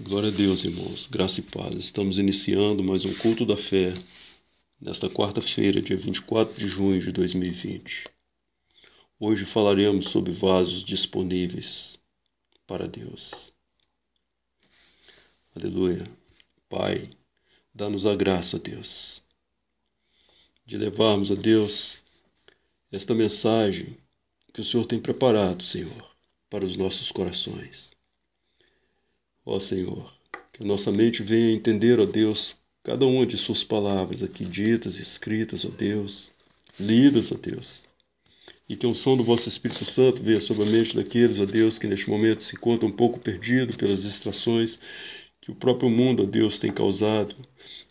Glória a Deus, irmãos. Graça e paz. Estamos iniciando mais um culto da fé nesta quarta-feira, dia 24 de junho de 2020. Hoje falaremos sobre vasos disponíveis para Deus. Aleluia. Pai, dá-nos a graça, Deus, de levarmos a Deus esta mensagem que o Senhor tem preparado, Senhor, para os nossos corações. Ó Senhor, que a nossa mente venha entender, ó Deus, cada uma de Suas palavras aqui ditas, escritas, ó Deus, lidas, ó Deus. E que a unção do vosso Espírito Santo venha sobre a mente daqueles, ó Deus, que neste momento se encontram um pouco perdidos pelas distrações que o próprio mundo, ó Deus, tem causado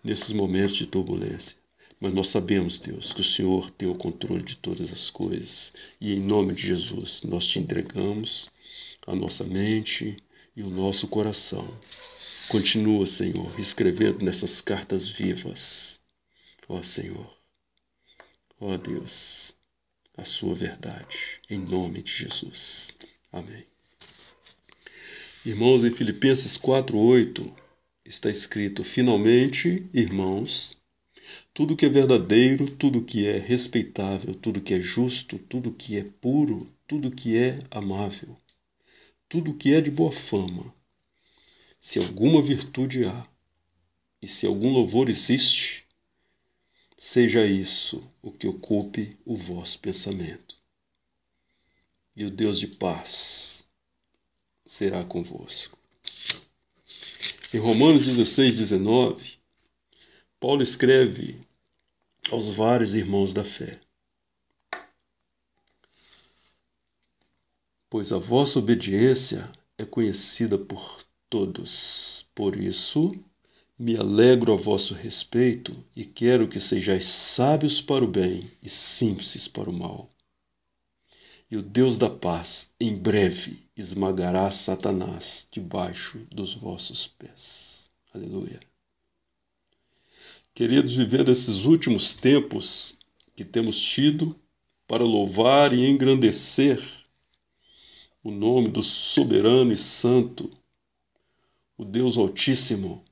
nesses momentos de turbulência. Mas nós sabemos, Deus, que o Senhor tem o controle de todas as coisas. E em nome de Jesus, nós te entregamos a nossa mente, e o nosso coração. Continua, Senhor, escrevendo nessas cartas vivas. Ó Senhor, ó Deus, a sua verdade, em nome de Jesus. Amém. Irmãos, em Filipenses 4:8 está escrito: Finalmente, irmãos, tudo que é verdadeiro, tudo que é respeitável, tudo que é justo, tudo que é puro, tudo que é amável, tudo o que é de boa fama. Se alguma virtude há, e se algum louvor existe, seja isso o que ocupe o vosso pensamento. E o Deus de paz será convosco. Em Romanos 16, 19, Paulo escreve aos vários irmãos da fé: pois a vossa obediência é conhecida por todos. Por isso, me alegro a vosso respeito e quero que sejais sábios para o bem e simples para o mal. E o Deus da paz, em breve, esmagará Satanás debaixo dos vossos pés. Aleluia. Queridos, vivendo esses últimos tempos que temos tido para louvar e engrandecer o nome do soberano e santo, o Deus Altíssimo.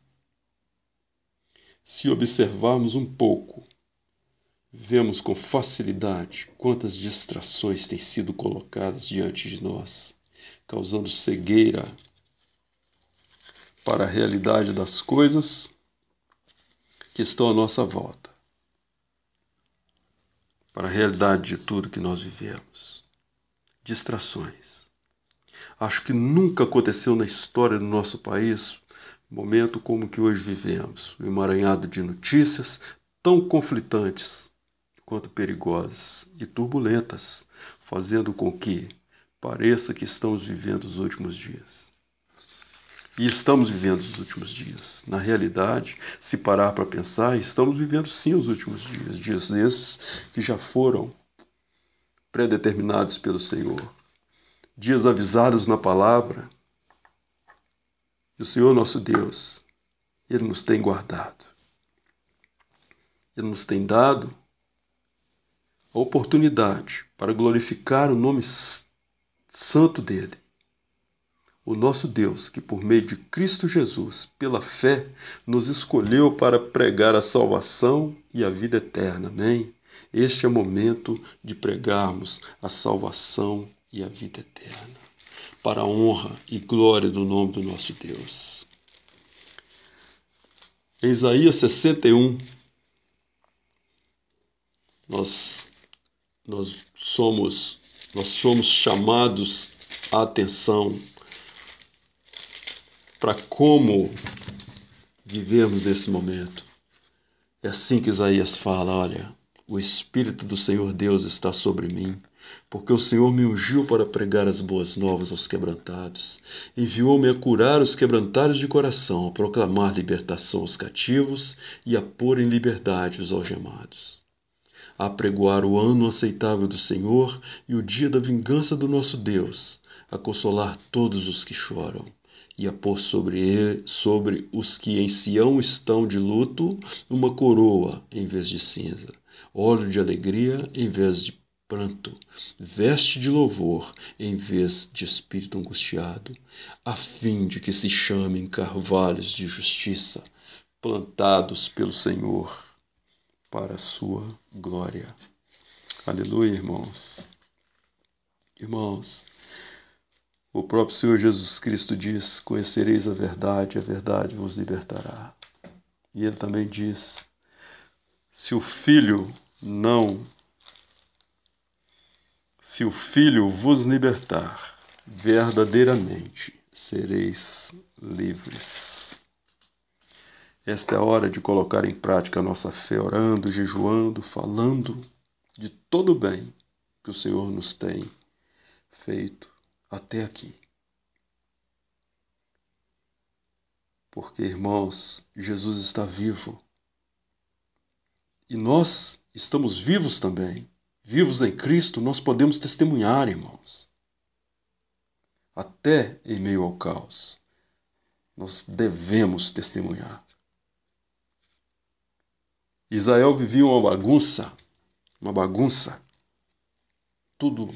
Se observarmos um pouco, vemos com facilidade quantas distrações têm sido colocadas diante de nós, causando cegueira para a realidade das coisas que estão à nossa volta, para a realidade de tudo que nós vivemos. Distrações. Acho que nunca aconteceu na história do nosso país momento como que hoje vivemos, um emaranhado de notícias tão conflitantes quanto perigosas e turbulentas, fazendo com que pareça que estamos vivendo os últimos dias. E estamos vivendo os últimos dias. Na realidade, se parar para pensar, estamos vivendo sim os últimos dias, dias esses que já foram predeterminados pelo Senhor dias avisados na palavra, e o Senhor nosso Deus, Ele nos tem guardado. Ele nos tem dado a oportunidade para glorificar o nome santo dele. O nosso Deus, que por meio de Cristo Jesus, pela fé, nos escolheu para pregar a salvação e a vida eterna. Amém? Este é o momento de pregarmos a salvação e a vida eterna, para a honra e glória do nome do nosso Deus. Em Isaías 61, nós, nós, somos, nós somos chamados a atenção para como vivemos nesse momento. É assim que Isaías fala: olha, o Espírito do Senhor Deus está sobre mim porque o Senhor me ungiu para pregar as boas novas aos quebrantados, enviou-me a curar os quebrantados de coração, a proclamar libertação aos cativos e a pôr em liberdade os algemados, a pregoar o ano aceitável do Senhor e o dia da vingança do nosso Deus, a consolar todos os que choram e a pôr sobre, ele, sobre os que em Sião estão de luto uma coroa em vez de cinza, óleo de alegria em vez de pranto, veste de louvor em vez de espírito angustiado, a fim de que se chamem carvalhos de justiça, plantados pelo Senhor para a sua glória. Aleluia, irmãos. Irmãos, o próprio Senhor Jesus Cristo diz: Conhecereis a verdade, a verdade vos libertará. E ele também diz: Se o Filho não se o Filho vos libertar, verdadeiramente sereis livres. Esta é a hora de colocar em prática a nossa fé, orando, jejuando, falando de todo o bem que o Senhor nos tem feito até aqui. Porque, irmãos, Jesus está vivo. E nós estamos vivos também. Vivos em Cristo, nós podemos testemunhar, irmãos. Até em meio ao caos, nós devemos testemunhar. Israel vivia uma bagunça, uma bagunça. Tudo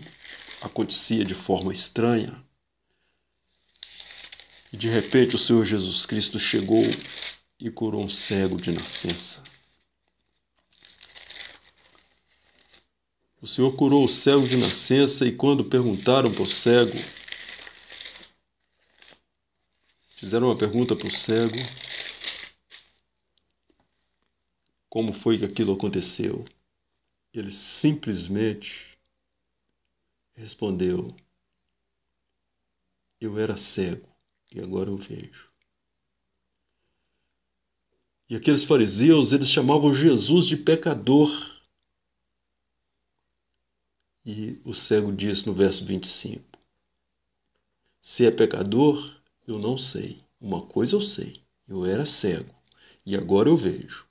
acontecia de forma estranha. E de repente o Senhor Jesus Cristo chegou e curou um cego de nascença. O Senhor curou o cego de nascença e quando perguntaram para o cego, fizeram uma pergunta para o cego, como foi que aquilo aconteceu. Ele simplesmente respondeu: Eu era cego e agora eu vejo. E aqueles fariseus, eles chamavam Jesus de pecador. E o cego disse no verso 25: Se é pecador, eu não sei. Uma coisa eu sei: eu era cego e agora eu vejo.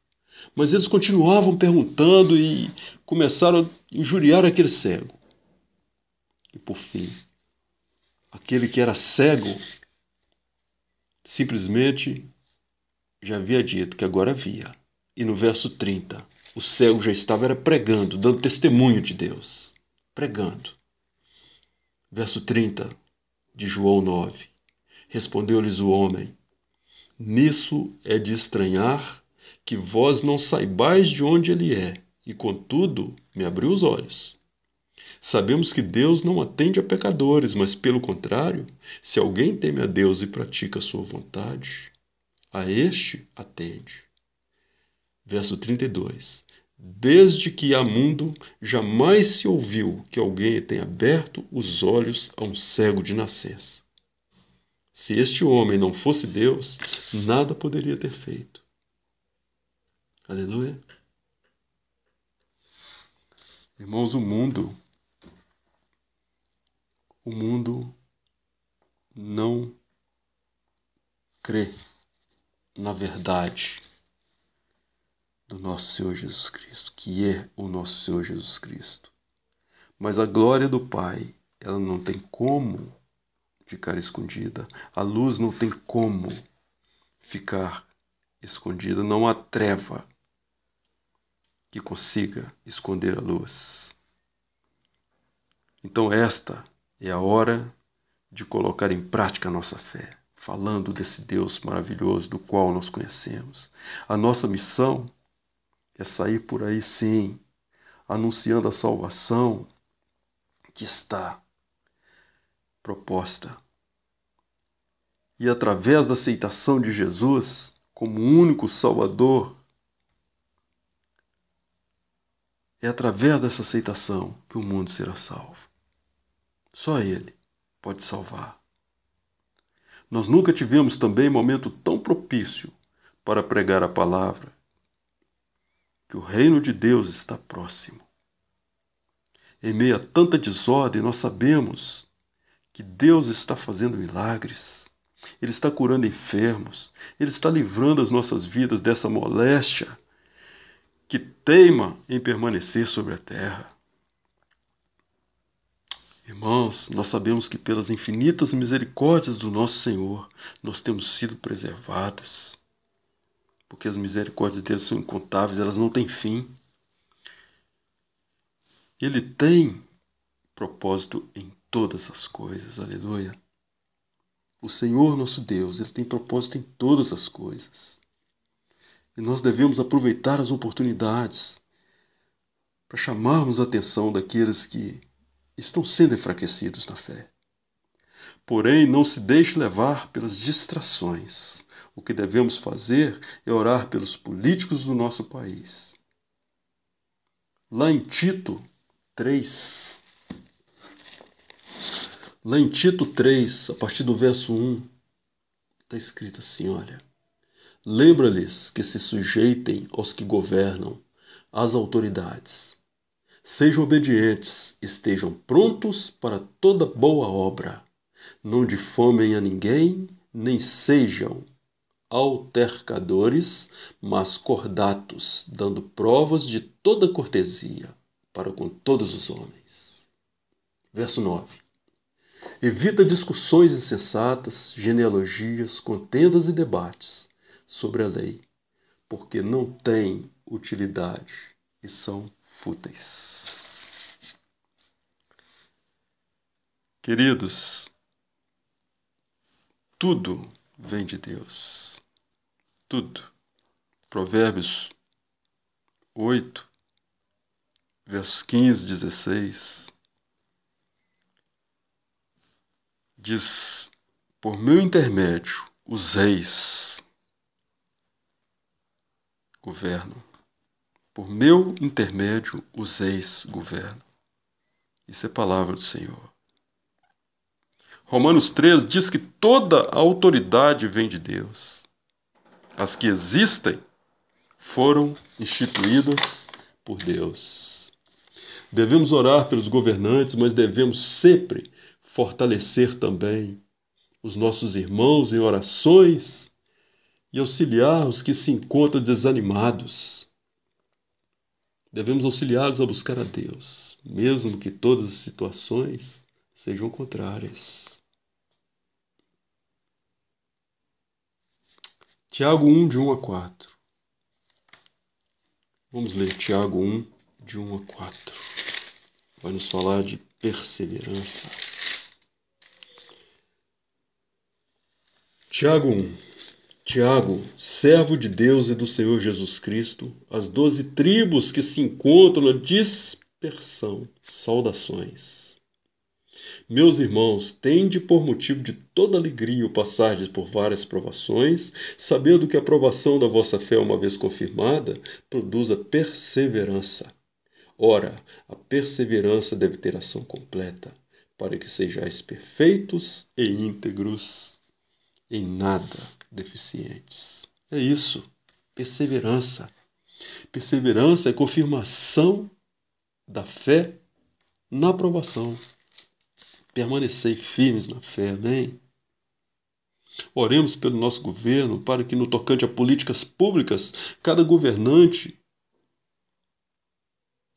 Mas eles continuavam perguntando e começaram a injuriar aquele cego. E por fim, aquele que era cego simplesmente já havia dito que agora via. E no verso 30, o cego já estava era pregando, dando testemunho de Deus. Pregando. Verso 30 de João 9. Respondeu-lhes o homem: Nisso é de estranhar que vós não saibais de onde ele é, e contudo me abriu os olhos. Sabemos que Deus não atende a pecadores, mas pelo contrário, se alguém teme a Deus e pratica a sua vontade, a este atende. Verso 32. Desde que há mundo, jamais se ouviu que alguém tenha aberto os olhos a um cego de nascença. Se este homem não fosse Deus, nada poderia ter feito. Aleluia. Irmãos, o mundo, o mundo não crê na verdade do nosso Senhor Jesus Cristo, que é o nosso Senhor Jesus Cristo. Mas a glória do Pai, ela não tem como ficar escondida. A luz não tem como ficar escondida. Não há treva que consiga esconder a luz. Então, esta é a hora de colocar em prática a nossa fé, falando desse Deus maravilhoso do qual nós conhecemos. A nossa missão é sair por aí, sim, anunciando a salvação que está proposta. E através da aceitação de Jesus como único Salvador É através dessa aceitação que o mundo será salvo. Só Ele pode salvar. Nós nunca tivemos também momento tão propício para pregar a palavra, que o reino de Deus está próximo. Em meio a tanta desordem, nós sabemos que Deus está fazendo milagres. Ele está curando enfermos, Ele está livrando as nossas vidas dessa moléstia que teima em permanecer sobre a terra. Irmãos, nós sabemos que pelas infinitas misericórdias do nosso Senhor, nós temos sido preservados. Porque as misericórdias dele são incontáveis, elas não têm fim. Ele tem propósito em todas as coisas, aleluia. O Senhor nosso Deus, Ele tem propósito em todas as coisas. E nós devemos aproveitar as oportunidades para chamarmos a atenção daqueles que estão sendo enfraquecidos na fé. Porém, não se deixe levar pelas distrações. O que devemos fazer é orar pelos políticos do nosso país. Lá em Tito 3, lá em Tito 3, a partir do verso 1, está escrito assim: olha. Lembra-lhes que se sujeitem aos que governam, às autoridades. Sejam obedientes, estejam prontos para toda boa obra não difamem a ninguém, nem sejam altercadores, mas cordatos, dando provas de toda cortesia para com todos os homens. Verso 9. Evita discussões insensatas, genealogias, contendas e debates sobre a lei, porque não têm utilidade e são fúteis. Queridos, tudo vem de Deus. Tudo. Provérbios 8, versos 15, 16. Diz: Por meu intermédio, os reis governam. Por meu intermédio, os reis governam. Isso é palavra do Senhor. Romanos 3 diz que toda a autoridade vem de Deus. As que existem foram instituídas por Deus. Devemos orar pelos governantes, mas devemos sempre fortalecer também os nossos irmãos em orações e auxiliar os que se encontram desanimados. Devemos auxiliá-los a buscar a Deus, mesmo que todas as situações sejam contrárias. Tiago 1, de 1 a 4. Vamos ler Tiago 1, de 1 a 4. Vai nos falar de perseverança. Tiago 1. Tiago, servo de Deus e do Senhor Jesus Cristo, as doze tribos que se encontram na dispersão, saudações. Meus irmãos, tende por motivo de toda alegria o passardes por várias provações, sabendo que a provação da vossa fé, uma vez confirmada, produz a perseverança. Ora, a perseverança deve ter ação completa, para que sejais perfeitos e íntegros, em nada deficientes. É isso, perseverança. Perseverança é confirmação da fé na aprovação permanecei firmes na fé, amém? Oremos pelo nosso governo para que, no tocante a políticas públicas, cada governante,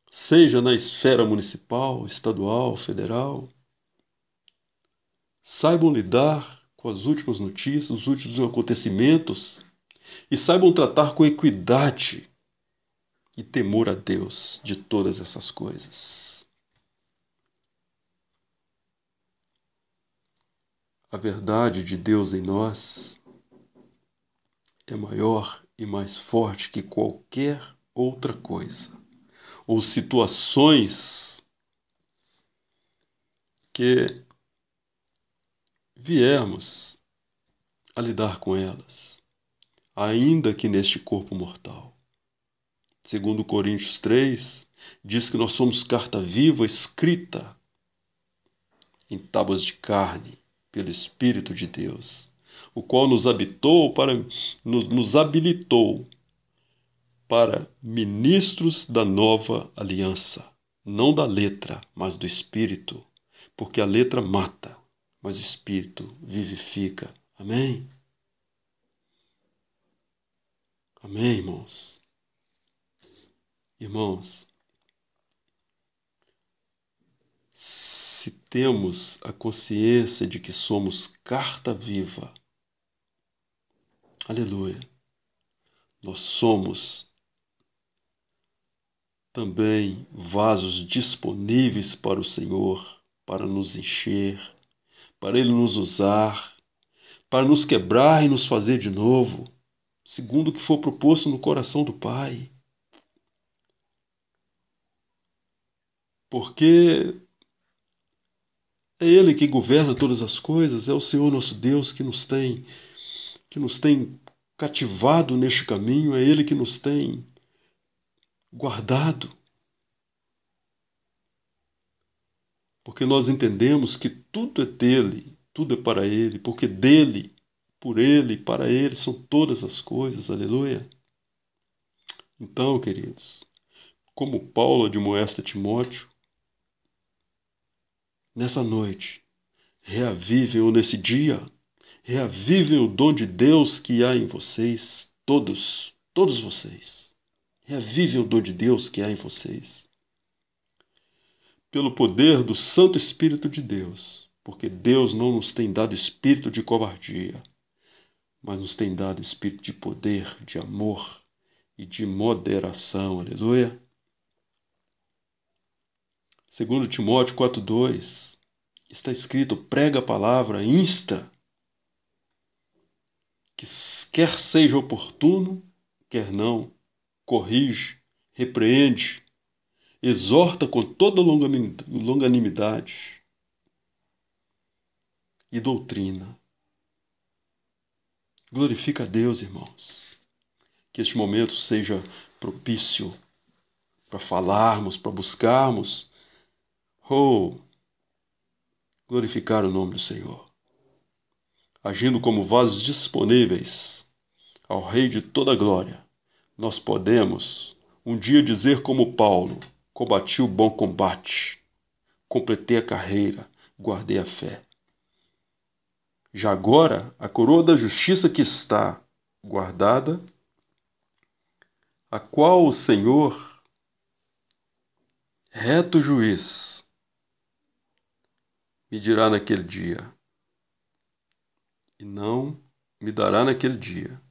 seja na esfera municipal, estadual, federal, saibam lidar com as últimas notícias, os últimos acontecimentos e saibam tratar com equidade e temor a Deus de todas essas coisas. A verdade de Deus em nós é maior e mais forte que qualquer outra coisa ou situações que viermos a lidar com elas, ainda que neste corpo mortal. Segundo Coríntios 3, diz que nós somos carta viva escrita em tábuas de carne, pelo Espírito de Deus, o qual nos habitou para nos, nos habilitou para ministros da nova aliança, não da letra, mas do Espírito, porque a letra mata, mas o Espírito vivifica. Amém? Amém, irmãos? Irmãos, se temos a consciência de que somos carta viva, aleluia, nós somos também vasos disponíveis para o Senhor, para nos encher, para Ele nos usar, para nos quebrar e nos fazer de novo, segundo o que for proposto no coração do Pai. Porque é Ele que governa todas as coisas, é o Senhor nosso Deus que nos tem que nos tem cativado neste caminho, é Ele que nos tem guardado. Porque nós entendemos que tudo é dele, tudo é para Ele, porque dele, por Ele, para Ele são todas as coisas, aleluia. Então, queridos, como Paulo admoesta Timóteo, nessa noite, reavivem ou nesse dia, reavivem o dom de Deus que há em vocês, todos, todos vocês. Reavivem o dom de Deus que há em vocês. Pelo poder do Santo Espírito de Deus, porque Deus não nos tem dado espírito de covardia, mas nos tem dado espírito de poder, de amor e de moderação. Aleluia. Segundo Timóteo 4:2, está escrito: prega a palavra, insta, que quer seja oportuno, quer não, corrige, repreende, exorta com toda longanimidade e doutrina. Glorifica a Deus, irmãos. Que este momento seja propício para falarmos, para buscarmos Oh, glorificar o nome do Senhor, agindo como vasos disponíveis ao Rei de toda glória, nós podemos um dia dizer como Paulo: combati o bom combate, completei a carreira, guardei a fé. Já agora, a coroa da justiça que está guardada, a qual o Senhor, reto juiz, me dirá naquele dia, e não me dará naquele dia,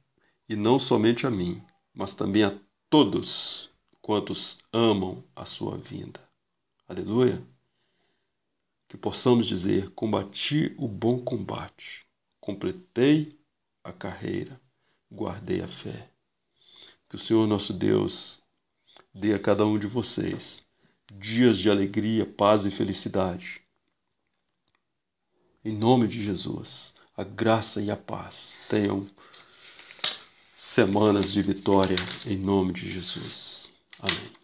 e não somente a mim, mas também a todos quantos amam a sua vinda. Aleluia! Que possamos dizer: combati o bom combate, completei a carreira, guardei a fé. Que o Senhor nosso Deus dê a cada um de vocês dias de alegria, paz e felicidade em nome de Jesus, a graça e a paz tenham semanas de vitória em nome de Jesus. Amém.